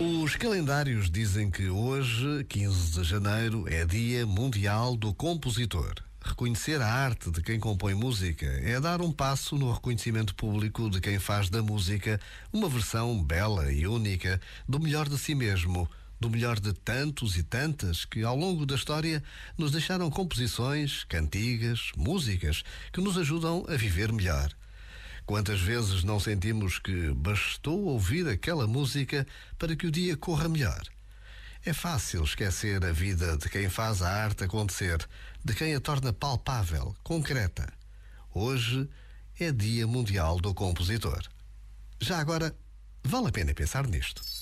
Os calendários dizem que hoje, 15 de janeiro, é Dia Mundial do Compositor. Reconhecer a arte de quem compõe música é dar um passo no reconhecimento público de quem faz da música uma versão bela e única do melhor de si mesmo, do melhor de tantos e tantas que, ao longo da história, nos deixaram composições, cantigas, músicas que nos ajudam a viver melhor. Quantas vezes não sentimos que bastou ouvir aquela música para que o dia corra melhor? É fácil esquecer a vida de quem faz a arte acontecer, de quem a torna palpável, concreta. Hoje é Dia Mundial do Compositor. Já agora, vale a pena pensar nisto.